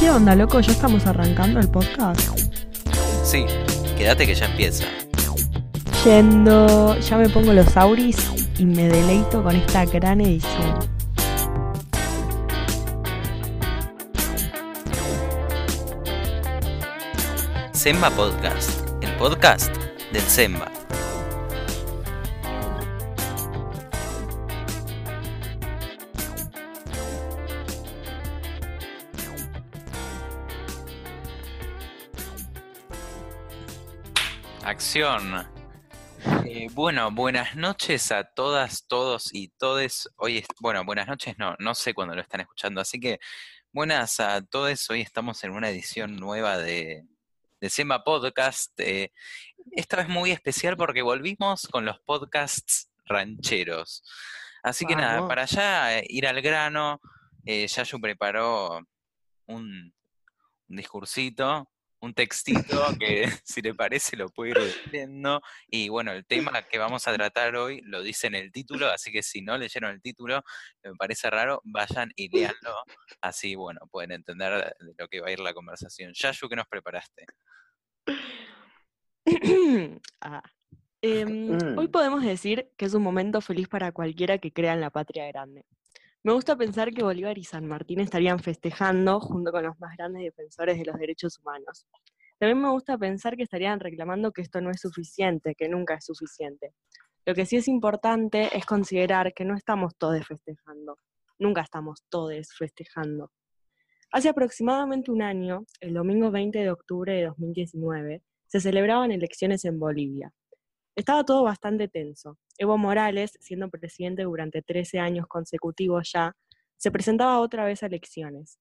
¿Qué onda, loco? ¿Ya estamos arrancando el podcast? Sí, quédate que ya empieza. Yendo, ya me pongo los auris y me deleito con esta gran edición. Semba Podcast, el podcast del Semba. Eh, bueno, buenas noches a todas, todos y todes. Hoy, es, bueno, buenas noches, no, no sé cuándo lo están escuchando, así que buenas a todos. Hoy estamos en una edición nueva de, de Semba Podcast. eh, esta vez muy especial porque volvimos con los podcasts rancheros. Así que nada, Vamos. para allá eh, ir al grano, eh, Yayu preparó un, un discursito, un textito que si le parece lo puede ir leyendo. Y bueno, el tema que vamos a tratar hoy lo dice en el título, así que si no leyeron el título, me parece raro, vayan y léanlo. Así, bueno, pueden entender de lo que va a ir la conversación. Yayu, ¿qué nos preparaste? Ah. Em, Mm. Hoy podemos decir que es un momento feliz para cualquiera que crea en la patria grande. Me gusta pensar que Bolívar y San Martín estarían festejando junto con los más grandes defensores de los derechos humanos. También me gusta pensar que estarían reclamando que esto no es suficiente, que nunca es suficiente. Lo que sí es importante es considerar que no estamos todos festejando. Nunca estamos todos festejando. Hace aproximadamente un año, el domingo 20 de octubre de 2019, se celebraban elecciones en Bolivia. Estaba todo bastante tenso. Evo Morales, siendo presidente durante 13 años consecutivos ya, se presentaba otra vez a elecciones.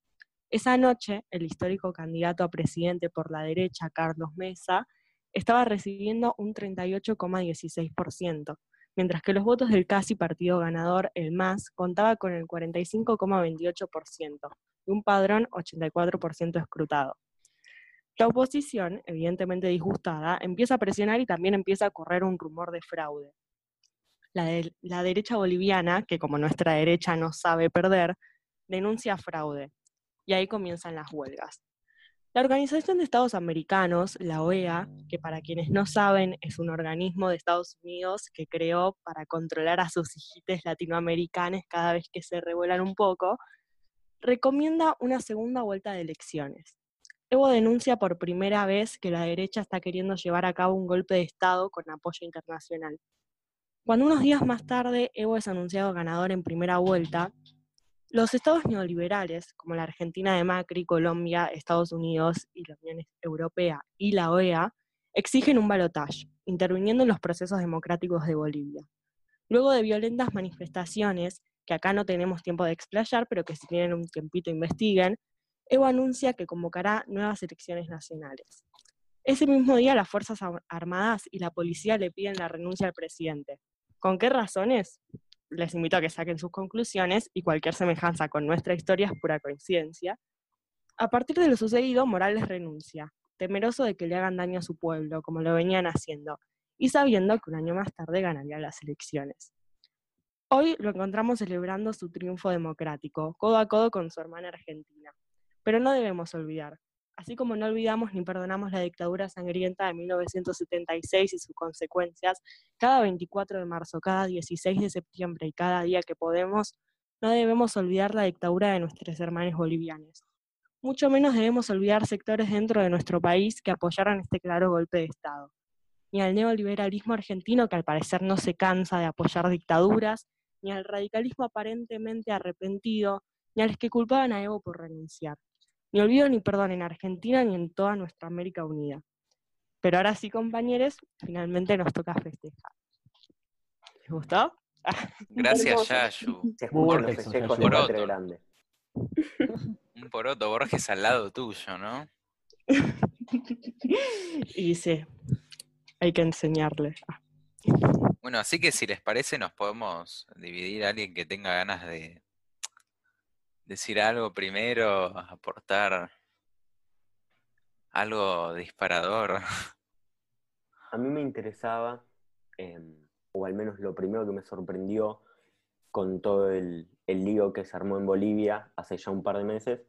Esa noche, el histórico candidato a presidente por la derecha, Carlos Mesa, estaba recibiendo un 38,16%, mientras que los votos del casi partido ganador, el MAS, contaba con el 45,28% y un padrón 84% escrutado. La oposición, evidentemente disgustada, empieza a presionar y también empieza a correr un rumor de fraude. La, de- la derecha boliviana, que como nuestra derecha no sabe perder, denuncia fraude. Y ahí comienzan las huelgas. La Organización de Estados Americanos, la OEA, que para quienes no saben es un organismo de Estados Unidos que creó para controlar a sus hijites latinoamericanos cada vez que se revuelan un poco, recomienda una segunda vuelta de elecciones. Evo denuncia por primera vez que la derecha está queriendo llevar a cabo un golpe de Estado con apoyo internacional. Cuando unos días más tarde Evo es anunciado ganador en primera vuelta, los estados neoliberales, como la Argentina de Macri, Colombia, Estados Unidos y la Unión Europea y la OEA, exigen un balotaje, interviniendo en los procesos democráticos de Bolivia. Luego de violentas manifestaciones, que acá no tenemos tiempo de explayar, pero que si tienen un tiempito investiguen, Evo anuncia que convocará nuevas elecciones nacionales. Ese mismo día las Fuerzas Ar- Armadas y la policía le piden la renuncia al presidente. ¿Con qué razones? Les invito a que saquen sus conclusiones y cualquier semejanza con nuestra historia es pura coincidencia. A partir de lo sucedido, Morales renuncia, temeroso de que le hagan daño a su pueblo, como lo venían haciendo, y sabiendo que un año más tarde ganaría las elecciones. Hoy lo encontramos celebrando su triunfo democrático, codo a codo con su hermana argentina. Pero no debemos olvidar, así como no olvidamos ni perdonamos la dictadura sangrienta de 1976 y sus consecuencias, cada 24 de marzo, cada 16 de septiembre y cada día que podemos, no debemos olvidar la dictadura de nuestros hermanos bolivianos. Mucho menos debemos olvidar sectores dentro de nuestro país que apoyaron este claro golpe de Estado. Ni al neoliberalismo argentino, que al parecer no se cansa de apoyar dictaduras, ni al radicalismo aparentemente arrepentido, ni a los que culpaban a Evo por renunciar. Ni olvido ni perdón en Argentina ni en toda nuestra América Unida. Pero ahora sí, compañeros, finalmente nos toca festejar. ¿Les gustó? Gracias. Yayu. Se buen los texto, festejos de Yayu. Patria Poroto. Grande. Un poroto Borges al lado tuyo, ¿no? y sí, hay que enseñarle. Bueno, así que si les parece, nos podemos dividir a alguien que tenga ganas de decir algo primero, aportar algo disparador. A mí me interesaba, em, o al menos lo primero que me sorprendió con todo el, el lío que se armó en Bolivia hace ya un par de meses,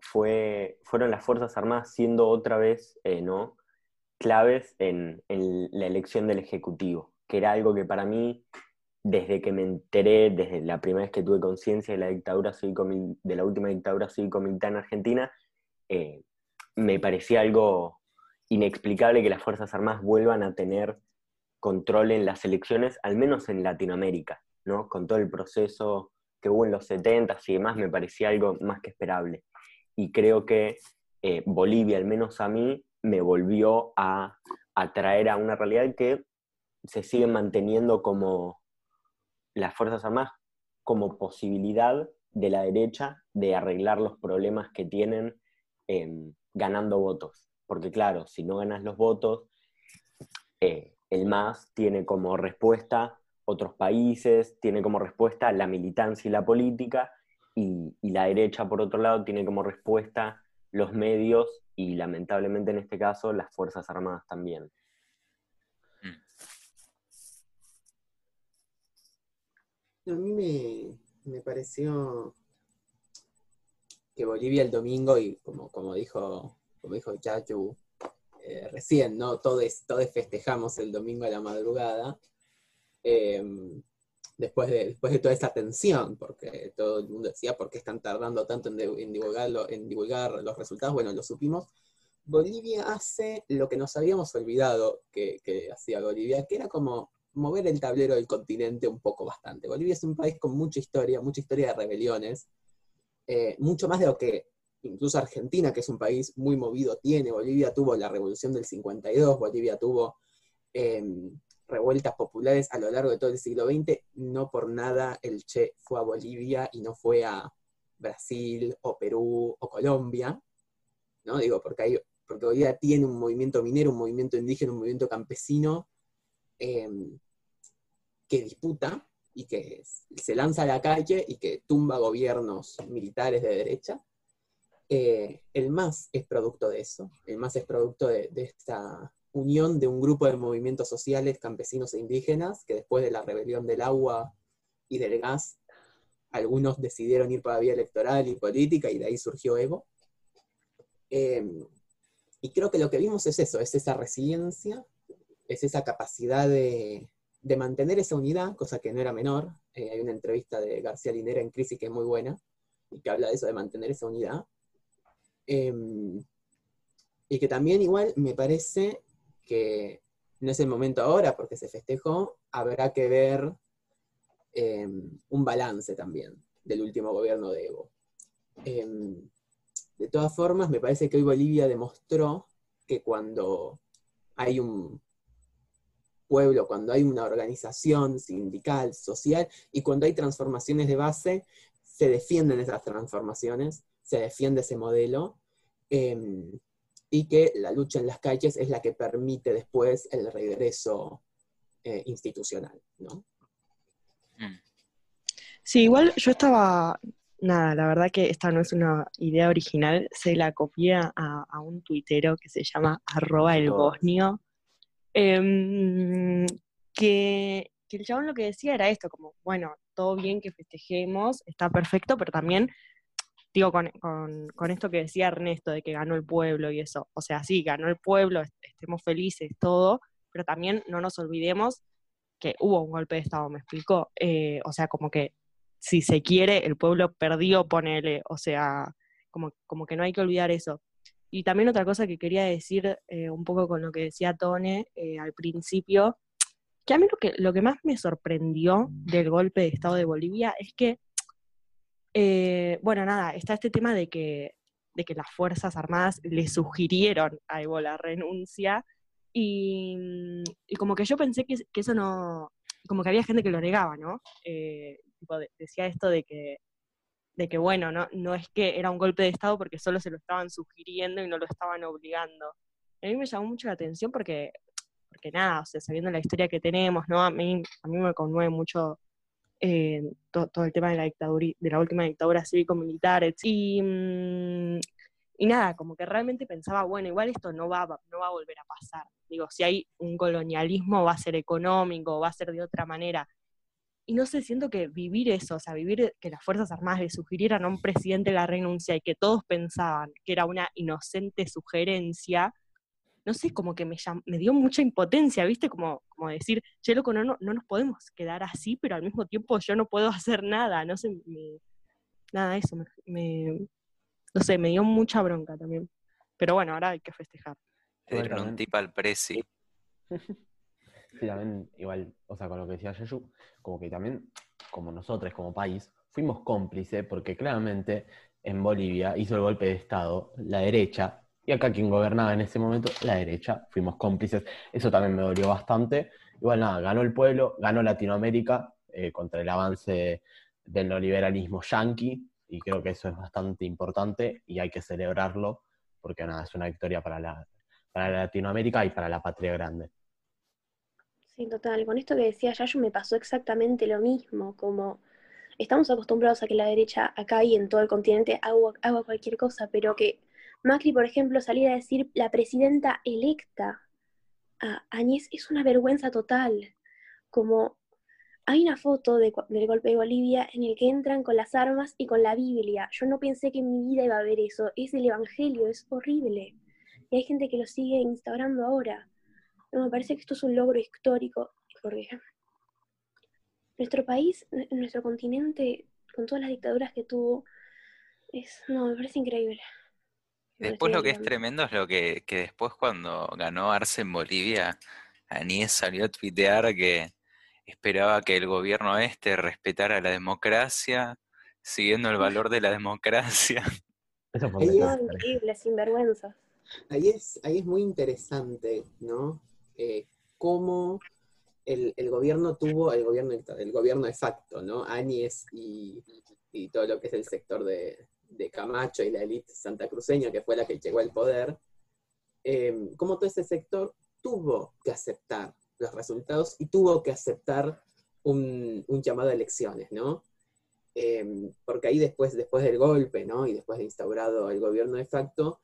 fue, fueron las Fuerzas Armadas siendo otra vez, eh, ¿no? claves en, la elección del Ejecutivo, que era algo que para mí, desde que me enteré, desde la primera vez que tuve conciencia de la dictadura de la última dictadura cívico-militar en Argentina, eh, me parecía algo inexplicable que las Fuerzas Armadas vuelvan a tener control en las elecciones, al menos en Latinoamérica, ¿no? Con todo el proceso que hubo en los 70 y demás, me parecía algo más que esperable. Y creo que eh, Bolivia, al menos a mí, me volvió a atraer a una realidad que se sigue manteniendo como las Fuerzas Armadas como posibilidad de la derecha de arreglar los problemas que tienen em, ganando votos. Porque claro, si no ganas los votos, eh, el MAS tiene como respuesta otros países, tiene como respuesta la militancia y la política, y, y la derecha, por otro lado, tiene como respuesta los medios y lamentablemente en este caso las Fuerzas Armadas también. A mí me, pareció que Bolivia el domingo, y como, como dijo, como dijo Chachu eh, recién, ¿no? Todos, todos festejamos el domingo a la madrugada. Em, después de, después de toda esa tensión, porque todo el mundo decía, ¿por qué están tardando tanto en, en, en divulgar los resultados? Bueno, lo supimos. Bolivia hace lo que nos habíamos olvidado que, hacía Bolivia, que era como mover el tablero del continente un poco bastante. Bolivia es un país con mucha historia, mucha historia de rebeliones, eh, mucho más de lo que incluso Argentina, que es un país muy movido, tiene. Bolivia tuvo la revolución del 52, Bolivia tuvo em, revueltas populares a lo largo de todo el siglo XX, no por nada el Che fue a Bolivia y no fue a Brasil o Perú o Colombia, ¿no? Digo, porque, hay, porque Bolivia tiene un movimiento minero, un movimiento indígena, un movimiento campesino em, que disputa y que se lanza a la calle y que tumba gobiernos militares de derecha. Eh, el MAS es producto de eso, el MAS es producto de esta unión de un grupo de movimientos sociales campesinos e indígenas que después de la rebelión del agua y del gas, algunos decidieron ir por la vía electoral y política y de ahí surgió Evo. Em, y creo que lo que vimos es eso, es esa resiliencia, es esa capacidad de, mantener esa unidad, cosa que no era menor. Eh, hay una entrevista de García Linera en Crisis que es muy buena y que habla de eso, de mantener esa unidad. Em, y que también igual me parece que no es el momento ahora porque se festejó, habrá que ver em, un balance también del último gobierno de Evo. Em, de todas formas, me parece que hoy Bolivia demostró que cuando hay un pueblo, cuando hay una organización sindical, social, y cuando hay transformaciones de base, se defienden esas transformaciones, se defiende ese modelo. Em, y que la lucha en las calles es la que permite después el regreso eh, institucional, ¿no? Mm. Sí, igual yo estaba, nada, la verdad que esta no es una idea original, se la copié a, un tuitero que se llama arroba el bosnio, em, que, el chabón lo que decía era esto, como, bueno, todo bien que festejemos, está perfecto, pero también digo, con, esto que decía Ernesto, de que ganó el pueblo y eso, o sea, sí, ganó el pueblo, estemos felices, todo, pero también no nos olvidemos que hubo un golpe de Estado, me explico, eh, o sea, como que si se quiere, el pueblo perdió, ponele, o sea, como, como que no hay que olvidar eso. Y también otra cosa que quería decir, eh, un poco con lo que decía Tone eh, al principio, que a mí lo que, lo que más me sorprendió del golpe de Estado de Bolivia es que eh, bueno, nada, está este tema de que, de que las Fuerzas Armadas le sugirieron a Evo la renuncia y, como que yo pensé que, eso no, como que había gente que lo negaba, ¿no? Eh, decía esto de que, de que bueno, no, no es que era un golpe de Estado porque solo se lo estaban sugiriendo y no lo estaban obligando. A mí me llamó mucho la atención porque, porque nada, o sea, sabiendo la historia que tenemos, ¿no? A mí, a mí me conmueve mucho eh, todo, el tema de la dictadura, de la última dictadura cívico-militar, y, mm, y nada, como que realmente pensaba, bueno, igual esto no va, no va a volver a pasar. Digo, si hay un colonialismo va a ser económico, va a ser de otra manera. Y no sé, siento que vivir eso, o sea, vivir que las Fuerzas Armadas le sugirieran a un presidente la renuncia y que todos pensaban que era una inocente sugerencia, no sé, como que me, me dio mucha impotencia, ¿viste? Como, como decir, che, loco, no, no, no nos podemos quedar así, pero al mismo tiempo yo no puedo hacer nada, no sé, me, nada, eso, me, no sé, me dio mucha bronca también. Pero bueno, ahora hay que festejar. Le dieron un tip al presi. Sí, también, igual, o sea, con lo que decía Yeyu, como que también, como nosotros, como país, fuimos cómplices porque claramente en Bolivia hizo el golpe de Estado la derecha, y acá quien gobernaba en ese momento, la derecha, fuimos cómplices. Eso también me dolió bastante. Igual nada, ganó el pueblo, ganó Latinoamérica eh, contra el avance del neoliberalismo yanqui, y creo que eso es bastante importante y hay que celebrarlo, porque nada, es una victoria para la, para Latinoamérica y para la patria grande. Sí, total. Con esto que decía Yayo me pasó exactamente lo mismo, como estamos acostumbrados a que la derecha acá y en todo el continente haga, cualquier cosa, pero que Macri, por ejemplo, saliera a decir la presidenta electa a Añez es una vergüenza total. Como hay una foto del golpe de Bolivia en el que entran con las armas y con la Biblia. Yo no pensé que en mi vida iba a ver eso. Es el Evangelio, es horrible. Y hay gente que lo sigue instaurando ahora. No, me parece que esto es un logro histórico, porque nuestro país, nuestro continente, con todas las dictaduras que tuvo, es, no, me parece increíble. Después lo que es tremendo es lo que, que después cuando ganó Arce en Bolivia, Anies salió a tuitear que esperaba que el gobierno este respetara la democracia, siguiendo el valor de la democracia. Eso fue increíble, sinvergüenza. Ahí es, ahí es muy interesante, ¿no? Eh, cómo el, gobierno tuvo, el gobierno, el gobierno de facto, ¿no? Áñez y, todo lo que es el sector de, Camacho y la élite santacruceña, que fue la que llegó al poder, eh, cómo todo ese sector tuvo que aceptar los resultados y tuvo que aceptar un, llamado a elecciones, ¿no? Eh, porque ahí después, después del golpe, ¿no? Y después de instaurado el gobierno de facto,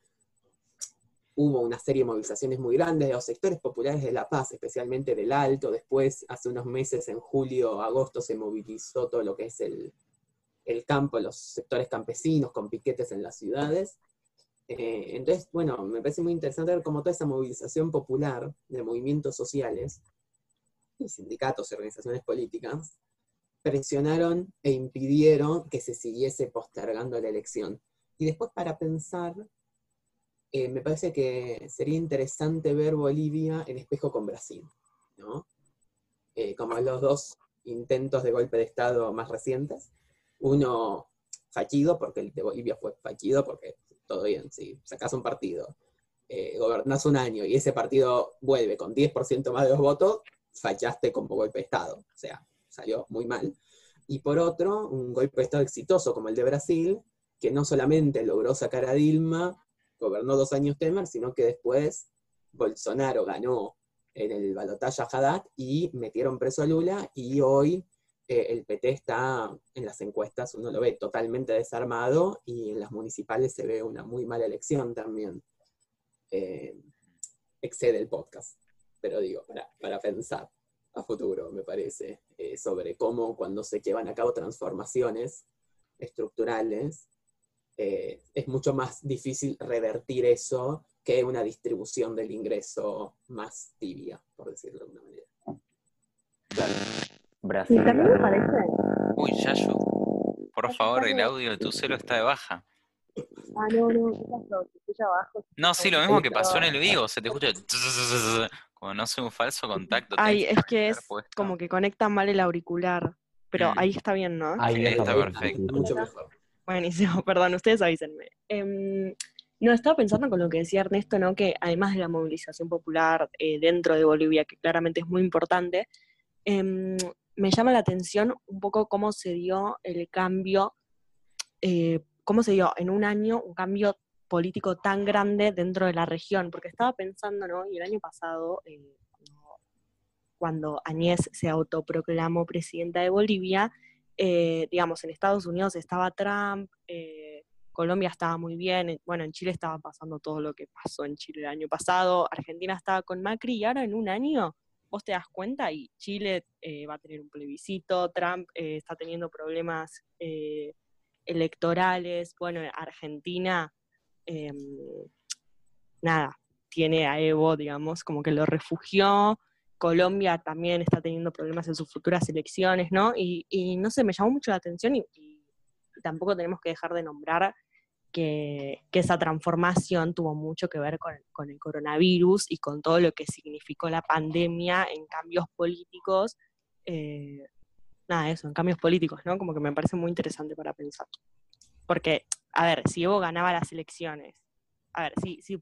hubo una serie de movilizaciones muy grandes de los sectores populares de La Paz, especialmente del Alto. Después, hace unos meses, en julio, agosto, se movilizó todo lo que es el, campo, los sectores campesinos, con piquetes en las ciudades. Eh, entonces, bueno, me parece muy interesante ver cómo toda esa movilización popular de movimientos sociales, y sindicatos y organizaciones políticas, presionaron e impidieron que se siguiese postergando la elección. Y después para pensar eh, me parece que sería interesante ver Bolivia en espejo con Brasil, ¿no? Eh, como los dos intentos de golpe de Estado más recientes. Uno fallido, porque el de Bolivia fue fallido, porque todo bien, si sacas un partido, eh, gobernás un año y ese partido vuelve con 10% más de los votos, fallaste como golpe de Estado. O sea, salió muy mal. Y por otro, un golpe de Estado exitoso como el de Brasil, que no solamente logró sacar a Dilma gobernó dos años Temer, sino que después Bolsonaro ganó en el balotaje a Haddad y metieron preso a Lula y hoy eh, el PT está en las encuestas, uno lo ve totalmente desarmado y en las municipales se ve una muy mala elección también. Eh, excede el podcast, pero digo, para, pensar a futuro, me parece, eh, sobre cómo cuando se llevan a cabo transformaciones estructurales, eh, es mucho más difícil revertir eso que una distribución del ingreso más tibia, por decirlo de alguna manera. Claro. Brasil. Uy, Yayu, por favor, el audio de tu celo está de baja. Ah, no, no, se escucha bajo. No, sí, lo mismo que pasó en el vivo, se te escucha como no sé, un falso contacto. Ay, es que es como que conecta mal el auricular, pero mm. ahí está bien, ¿no? Ahí está perfecto. Mucho mejor. Buenísimo, perdón, ustedes avísenme. Em, no, estaba pensando con lo que decía Ernesto, ¿no? Que además de la movilización popular eh, dentro de Bolivia, que claramente es muy importante, em, me llama la atención un poco cómo se dio el cambio, eh, cómo se dio en un año un cambio político tan grande dentro de la región, porque estaba pensando, ¿no? Y el año pasado, eh, cuando Añez se autoproclamó presidenta de Bolivia, eh, digamos, en Estados Unidos estaba Trump, eh, Colombia estaba muy bien, bueno, en Chile estaba pasando todo lo que pasó en Chile el año pasado, Argentina estaba con Macri y ahora en un año vos te das cuenta y Chile eh, va a tener un plebiscito, Trump eh, está teniendo problemas eh, electorales, bueno, Argentina, em, nada, tiene a Evo, digamos, como que lo refugió, Colombia también está teniendo problemas en sus futuras elecciones, ¿no? Y, y no sé, me llamó mucho la atención y, y tampoco tenemos que dejar de nombrar que, esa transformación tuvo mucho que ver con, el coronavirus y con todo lo que significó la pandemia en cambios políticos. eh, nada, eso, en cambios políticos, ¿no? Como que me parece muy interesante para pensar. Porque, a ver, si Evo ganaba las elecciones, a ver, si, si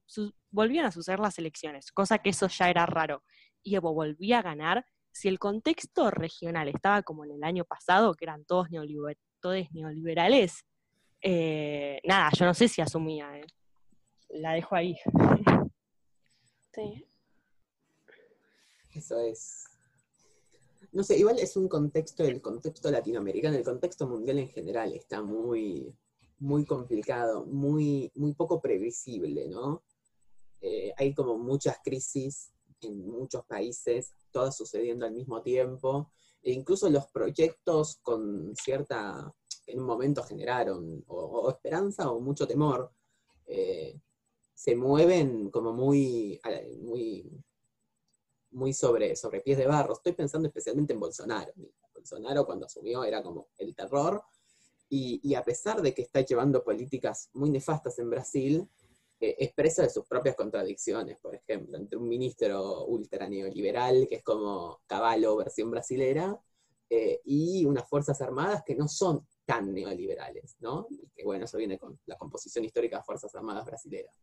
volvían a suceder las elecciones, cosa que eso ya era raro, y Evo volvía a ganar, si el contexto regional estaba como en el año pasado, que eran todos, neoliber- todos neoliberales, eh, nada, yo no sé si asumía, eh. la dejo ahí. Sí. Eso es. No sé, igual es un contexto, el contexto latinoamericano, el contexto mundial en general está muy, muy complicado, muy, muy poco previsible, ¿no? Eh, hay como muchas crisis en muchos países, todas sucediendo al mismo tiempo, e incluso los proyectos con cierta, en un momento generaron o, o esperanza o mucho temor, eh, se mueven como muy, muy muy sobre, sobre pies de barro. Estoy pensando especialmente en Bolsonaro. Bolsonaro cuando asumió era como el terror, y, y a pesar de que está llevando políticas muy nefastas en Brasil, expresa de sus propias contradicciones, por ejemplo, entre un ministro ultra neoliberal, que es como Caballo versión brasilera, eh, y unas fuerzas armadas que no son tan neoliberales, ¿no? Y que bueno, eso viene con la composición histórica de Fuerzas Armadas brasileras.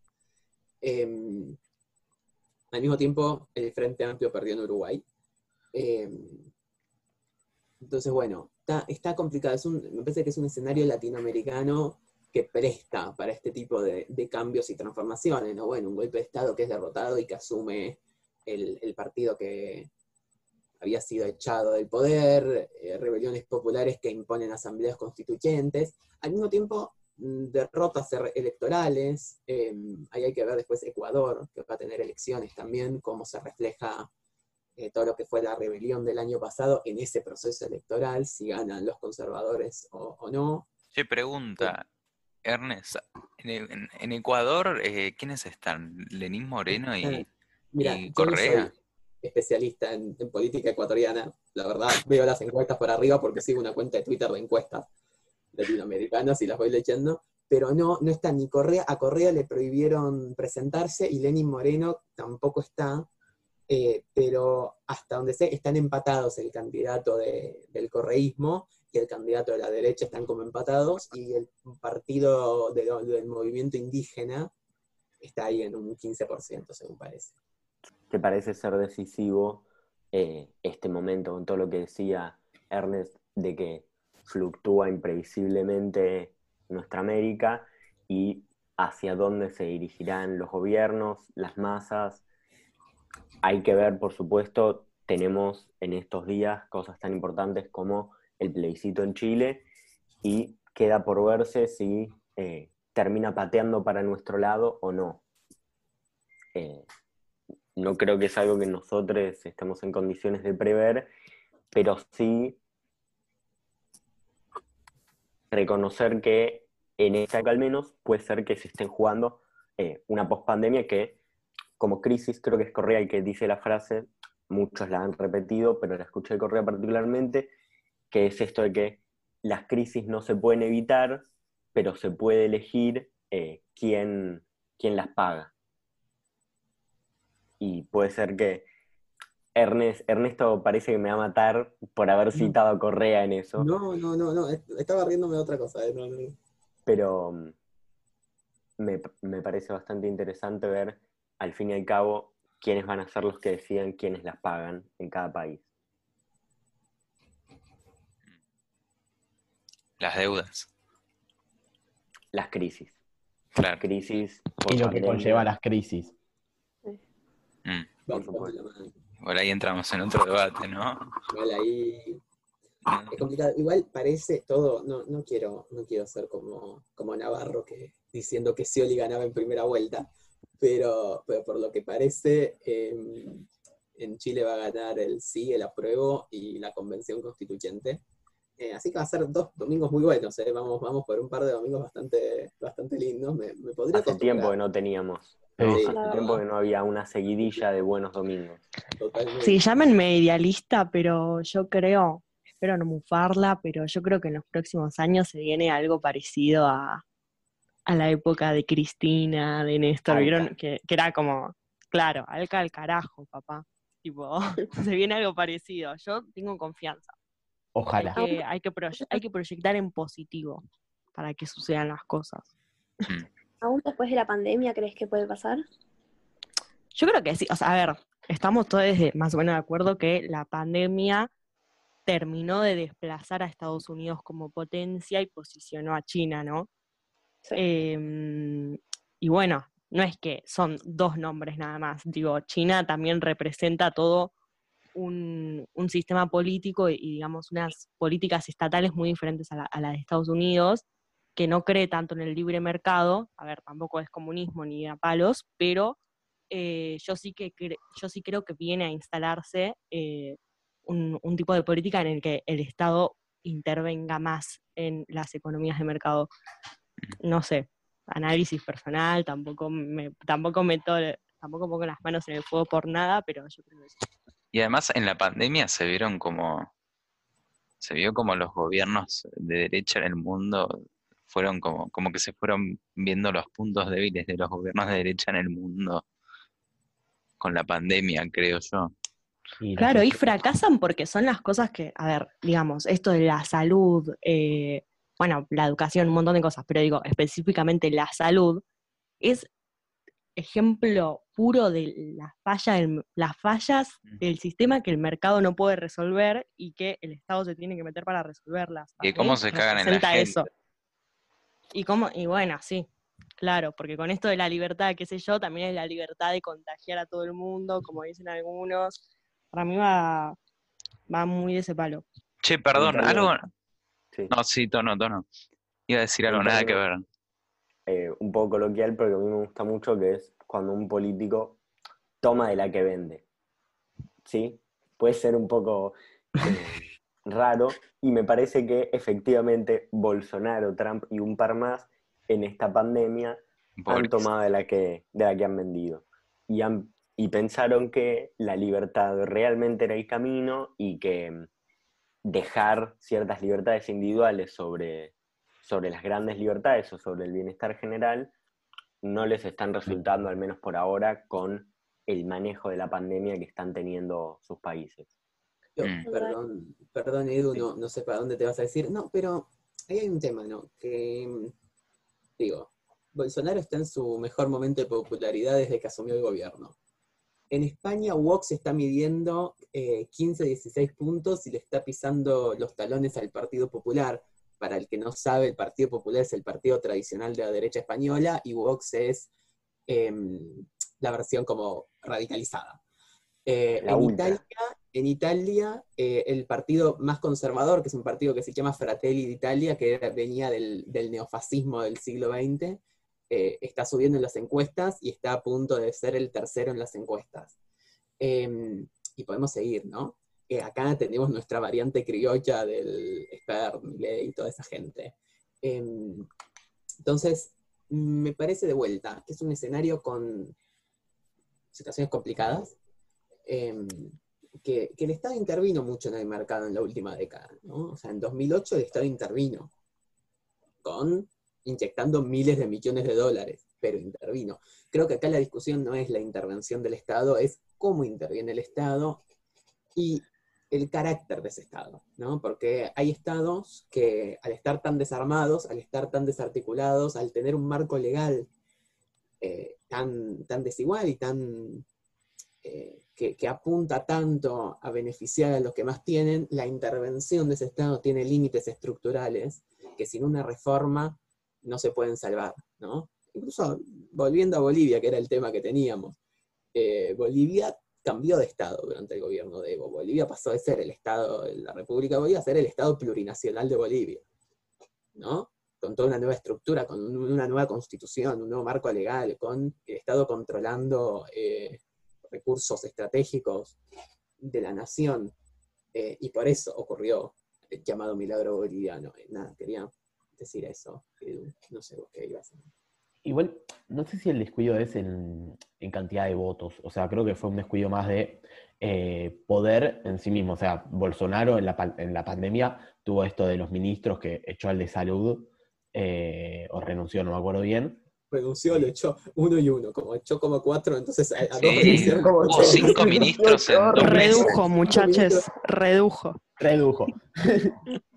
Em, al mismo tiempo, el Frente Amplio perdió en Uruguay. Eh, entonces, bueno, está, está complicado. Es me parece que es un escenario latinoamericano que presta para este tipo de, de cambios y transformaciones, ¿no? Bueno, un golpe de Estado que es derrotado y que asume el, el partido que había sido echado del poder, eh, rebeliones populares que imponen asambleas constituyentes. Al mismo tiempo, mm, derrotas er- electorales. eh, ahí hay que ver después Ecuador, que va a tener elecciones también, cómo se refleja eh, todo lo que fue la rebelión del año pasado en ese proceso electoral, si ganan los conservadores o, o no. Che, pregunta, Ernest, en, en- en Ecuador, eh, ¿quiénes están? ¿Lenín Moreno y, Mira, y yo no Correa? soy especialista en, en política ecuatoriana, la verdad, veo las encuestas por arriba porque sigo una cuenta de Twitter de encuestas latinoamericanas y las voy leyendo, pero no, no está ni Correa, a Correa le prohibieron presentarse y Lenin Moreno tampoco está, eh, pero hasta donde sé, están empatados el candidato de- del correísmo y el candidato de la derecha están como empatados y el partido de lo- del movimiento indígena está ahí en un 15%, según parece. que parece ser decisivo eh, este momento, con todo lo que decía Ernest, de que fluctúa imprevisiblemente nuestra América y hacia dónde se dirigirán los gobiernos, las masas. Hay que ver, por supuesto, tenemos en estos días cosas tan importantes como el plebiscito en Chile y queda por verse si eh, termina pateando para nuestro lado o no. Eh, no creo que es algo que nosotros estemos en condiciones de prever, pero sí reconocer que en esta al menos puede ser que se estén jugando eh, una pospandemia que como crisis creo que es Correa el que dice la frase, muchos la han repetido, pero la escuché de Correa particularmente, que es esto de que las crisis no se pueden evitar, pero se puede elegir eh, quién, quién las paga y puede ser que Ernest, Ernesto parece que me va a matar por haber citado a Correa en eso, No, no, no, no, est- estaba riéndome de otra cosa. eh, no, no, no. pero mm, me, me parece bastante interesante ver al fin y al cabo quiénes van a ser los que decidan quiénes las pagan en cada país. Las deudas, Las crisis. claro. Crisis Y lo que conlleva las crisis. Mm. Vamos, Por ahí entramos en otro debate, ¿no? Igual ahí es complicado. Igual parece todo, no, no quiero, no quiero ser como, como Navarro que diciendo que Scioli ganaba en primera vuelta, pero, pero por lo que parece, eh, en Chile va a ganar el sí, el apruebo y la convención constituyente. Eh, así que va a ser dos domingos muy buenos, eh. vamos, vamos por un par de domingos bastante, bastante lindos. Me, me podría Hace tiempo que no teníamos. Sí. ¿no? Sí. Hace tiempo que no había una seguidilla de buenos domingos. totalmente. Sí, llámenme idealista, pero yo creo, espero no mufarla, pero yo creo que en los próximos años se viene algo parecido a, a la época de Cristina, de Néstor, Alca. ¿vieron? Que, que era como, claro, alca al carajo, papá. Tipo, se viene algo parecido. Yo tengo confianza. Ojalá. Hay que, hay que, proye- hay que proyectar en positivo para que sucedan las cosas. Mm. ¿Aún después de la pandemia crees que puede pasar? Yo creo que sí, o sea, a ver, estamos todos de- más o menos de acuerdo que la pandemia terminó de desplazar a Estados Unidos como potencia y posicionó a China, ¿no? Em, y bueno, no es que son dos nombres nada más, digo, China también representa todo un, un sistema político y, digamos unas políticas estatales muy diferentes a la, a la de Estados Unidos, que no cree tanto en el libre mercado, a ver, tampoco es comunismo ni a palos, pero eh, yo, sí que yo sí creo que viene a instalarse eh, un, un tipo de política en el que el Estado intervenga más en las economías de mercado. No sé, análisis personal, tampoco me, tampoco meto, tampoco pongo las manos en el fuego por nada, pero yo creo que sí. Y además en la pandemia se vieron como, se vio como los gobiernos de derecha en el mundo fueron como, como que se fueron viendo los puntos débiles de los gobiernos de derecha en el mundo con la pandemia, creo yo. Claro, y fracasan porque son las cosas que, a ver, digamos, esto de la salud, eh, bueno, la educación, un montón de cosas, pero digo, específicamente la salud, es ejemplo puro de la falla del- las fallas del sistema que el mercado no puede resolver y que el Estado se tiene que meter para resolverlas. Y cómo se cagan en la gente. eso. Y cómo, y bueno, sí, claro, porque con esto de la libertad, qué sé yo, también es la libertad de contagiar a todo el mundo, como dicen algunos. Para mí va, va muy de ese palo. Che, perdón, algo. Sí. No, sí, tono, tono. Iba a decir algo, nada que ver. eh, un poco coloquial, pero que a mí me gusta mucho, que es cuando un político toma de la que vende. ¿Sí? Puede ser un poco eh, raro, y me parece que efectivamente Bolsonaro, Trump y un par más en esta pandemia han tomado de la que, de la que han vendido. Y, han, y pensaron que la libertad realmente era el camino y que dejar ciertas libertades individuales sobre, sobre las grandes libertades o sobre el bienestar general no les están resultando, al menos por ahora, con el manejo de la pandemia que están teniendo sus países. Yo, Mm. perdón, perdón Edu, Sí. no, no sé para dónde te vas a decir. No, pero ahí hay un tema, ¿no? Que, mm, digo, Bolsonaro está en su mejor momento de popularidad desde que asumió el gobierno. En España, Vox está midiendo eh, 15, 16 puntos y le está pisando los talones al Partido Popular. Para el que no sabe, el Partido Popular es el partido tradicional de la derecha española y Vox es em, la versión como radicalizada. Eh, en. Italia, en Italia, eh, el partido más conservador, que es un partido que se llama Fratelli d'Italia, que venía del, del neofascismo del siglo XX, eh, está subiendo en las encuestas y está a punto de ser el tercero en las encuestas. Em, y podemos seguir, ¿no? Eh, acá tenemos nuestra variante criolla del Milei y toda esa gente. Em, entonces, me parece de vuelta que es un escenario con situaciones complicadas, em, que, que el Estado intervino mucho en el mercado en la última década. O sea, en 2008 el Estado intervino con inyectando miles de millones de dólares, pero intervino. Creo que acá la discusión no es la intervención del Estado, es cómo interviene el Estado y el carácter de ese Estado, ¿no? Porque hay estados que al estar tan desarmados, al estar tan desarticulados, al tener un marco legal eh, tan, tan desigual y tan eh, que, que apunta tanto a beneficiar a los que más tienen, la intervención de ese Estado tiene límites estructurales que sin una reforma no se pueden salvar, ¿no? Incluso volviendo a Bolivia, que era el tema que teníamos, eh, Bolivia cambió de Estado durante el gobierno de Evo. Bolivia pasó de ser el Estado la República de Bolivia a ser el Estado plurinacional de Bolivia, ¿no? Con toda una nueva estructura, con un- una nueva constitución, un nuevo marco legal, con el Estado controlando eh, recursos estratégicos de la nación, eh, y por eso ocurrió el llamado milagro boliviano. Nada, quería decir eso. Edu. No sé vos qué ibas a decir. Igual, no sé si el descuido es en, en cantidad de votos. O sea, creo que fue un descuido más de eh, poder en sí mismo. O sea, Bolsonaro en la, en la pandemia tuvo esto de los ministros que echó al de salud, eh, o renunció, no me acuerdo bien. Renunció, lo echó uno y uno, como echó como cuatro, entonces a, a dos Sí, como cinco ministros en dos meses. Redujo, muchachos, redujo. Redujo.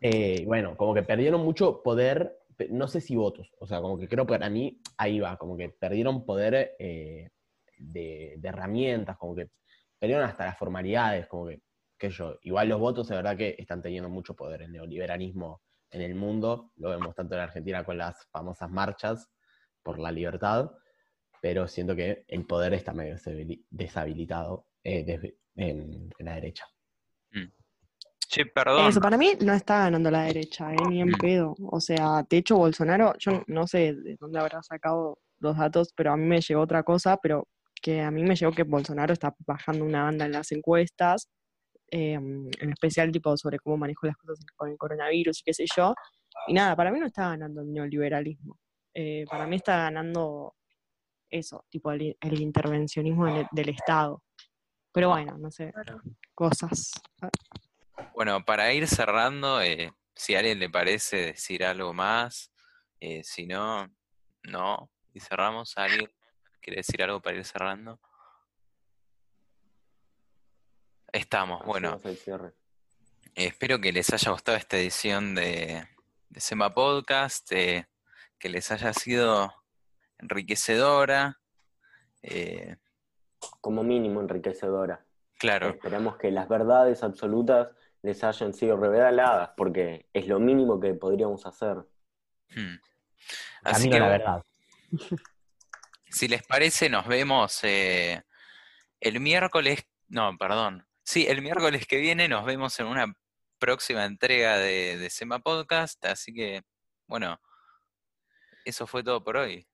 Eh, bueno, como que perdieron mucho poder, no sé si votos, o sea, como que creo que para mí ahí va, como que perdieron poder eh, de, herramientas, como que perdieron hasta las formalidades, como que, qué yo, igual los votos de verdad que están teniendo mucho poder, el neoliberalismo en el mundo, lo vemos tanto en Argentina con las famosas marchas por la libertad, pero siento que el poder está medio deshabili- deshabilitado eh, en- en la derecha. Che, perdón. Eso, para mí no está ganando la derecha, eh, ni en Mm. pedo. O sea, de hecho, Bolsonaro, yo no sé de dónde habrá sacado los datos, pero a mí me llegó otra cosa, pero que a mí me llegó que Bolsonaro está bajando una banda en las encuestas, eh, en especial tipo sobre cómo manejó las cosas con el coronavirus y qué sé yo. Y nada, para mí no está ganando el neoliberalismo. Eh, para mí está ganando eso, tipo el, el intervencionismo del, del Estado. Pero bueno, no sé, cosas. Bueno, para ir cerrando, eh, si a alguien le parece decir algo más, eh, si no, no. Y cerramos. ¿Alguien quiere decir algo para ir cerrando? Estamos, bueno. Eh, espero que les haya gustado esta edición de, de Sema Podcast, eh, que les haya sido enriquecedora. eh, Como mínimo enriquecedora. claro, Esperamos que las verdades absolutas les hayan sido reveladas, porque es lo mínimo que podríamos hacer. hmm. Así Camino que, la verdad. si les parece, nos vemos eh, el miércoles, no, perdón. Sí, el miércoles que viene nos vemos en una próxima entrega de, de Sema Podcast, así que, bueno, eso fue todo por hoy.